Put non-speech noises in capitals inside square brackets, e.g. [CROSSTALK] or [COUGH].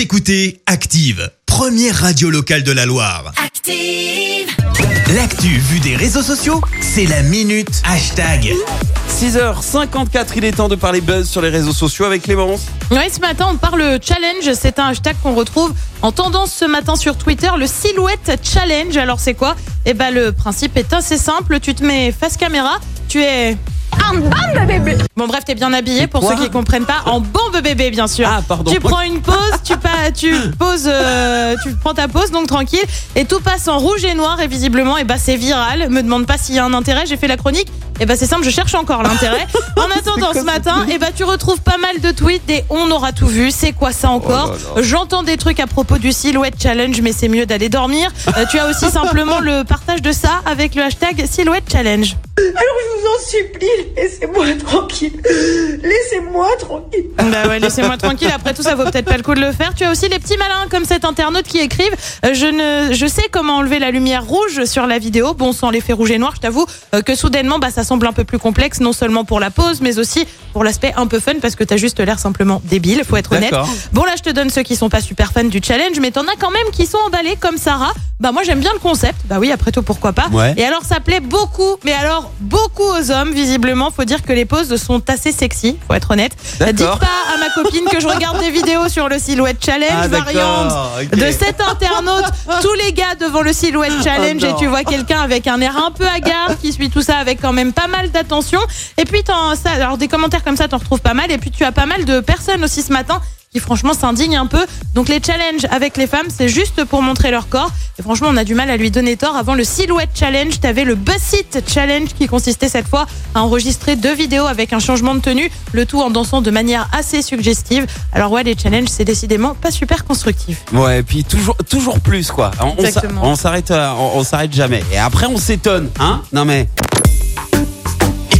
Vous écoutez Active, première radio locale de la Loire. Active. L'actu vue des réseaux sociaux, c'est la minute hashtag. 6h54, il est temps de parler buzz sur les réseaux sociaux avec Clémence. Oui, ce matin, on parle challenge. C'est un hashtag qu'on retrouve en tendance ce matin sur Twitter, le silhouette challenge. Alors, c'est quoi? Eh ben, le principe est assez simple. Tu te mets face caméra, tu es. En bombe bébé Bon bref, t'es bien habillé pour ceux qui comprennent pas. En bombe bébé, bien sûr. Ah, pardon. Tu prends une pause, tu, pas, tu poses, euh, tu prends ta pause, donc tranquille, et tout passe en rouge et noir, et visiblement, et bah c'est viral. Me demande pas s'il y a un intérêt, j'ai fait la chronique. Et bah c'est simple, je cherche encore l'intérêt. [LAUGHS] En attendant, ce matin, et bah tu retrouves pas mal de tweets des on aura tout vu. C'est quoi ça encore Oh. J'entends des trucs à propos du silhouette challenge, mais c'est mieux d'aller dormir. Euh, tu as aussi [LAUGHS] simplement le partage de ça avec le hashtag silhouette challenge. Alors en supplie, laissez-moi tranquille. Laissez-moi tranquille. Bah ouais, laissez-moi tranquille. Après tout, ça vaut peut-être pas le coup de le faire. Tu as aussi les petits malins comme cet internaute qui écrivent euh, Je ne, sais comment enlever la lumière rouge sur la vidéo. Bon, sans l'effet rouge et noir, je t'avoue euh, que soudainement, bah, ça semble un peu plus complexe, non seulement pour la pause, mais aussi pour l'aspect un peu fun parce que t'as juste l'air simplement débile, faut être honnête. Bon, là, je te donne ceux qui sont pas super fans du challenge, mais t'en as quand même qui sont emballés comme Sarah. Bah, moi, j'aime bien le concept. Bah oui, après tout, pourquoi pas. Ouais. Et alors, ça plaît beaucoup, mais alors beaucoup aux hommes, visiblement. Faut dire que les poses sont assez sexy, faut être honnête. D'accord. Dites pas à ma copine que je regarde des vidéos sur le silhouette challenge, Ah, variante de cet internaute. Tous les gars devant le silhouette challenge Oh et tu vois quelqu'un avec un air un peu hagard qui suit tout ça avec quand même pas mal d'attention. Et puis, t'en- ça, alors des commentaires comme ça, t'en retrouves pas mal. Et puis, tu as pas mal de personnes aussi ce matin qui franchement s'indignent un peu. Donc les challenges avec les femmes, c'est juste pour montrer leur corps. Et franchement, on a du mal à lui donner tort. Avant le silhouette challenge, t'avais le Bussit challenge qui consistait cette fois à enregistrer deux vidéos avec un changement de tenue, le tout en dansant de manière assez suggestive. Alors ouais, les challenges, c'est décidément pas super constructif. Ouais, et puis toujours, toujours plus quoi. On- s'arrête, euh, on s'arrête jamais. Et après, on s'étonne, hein? Non mais.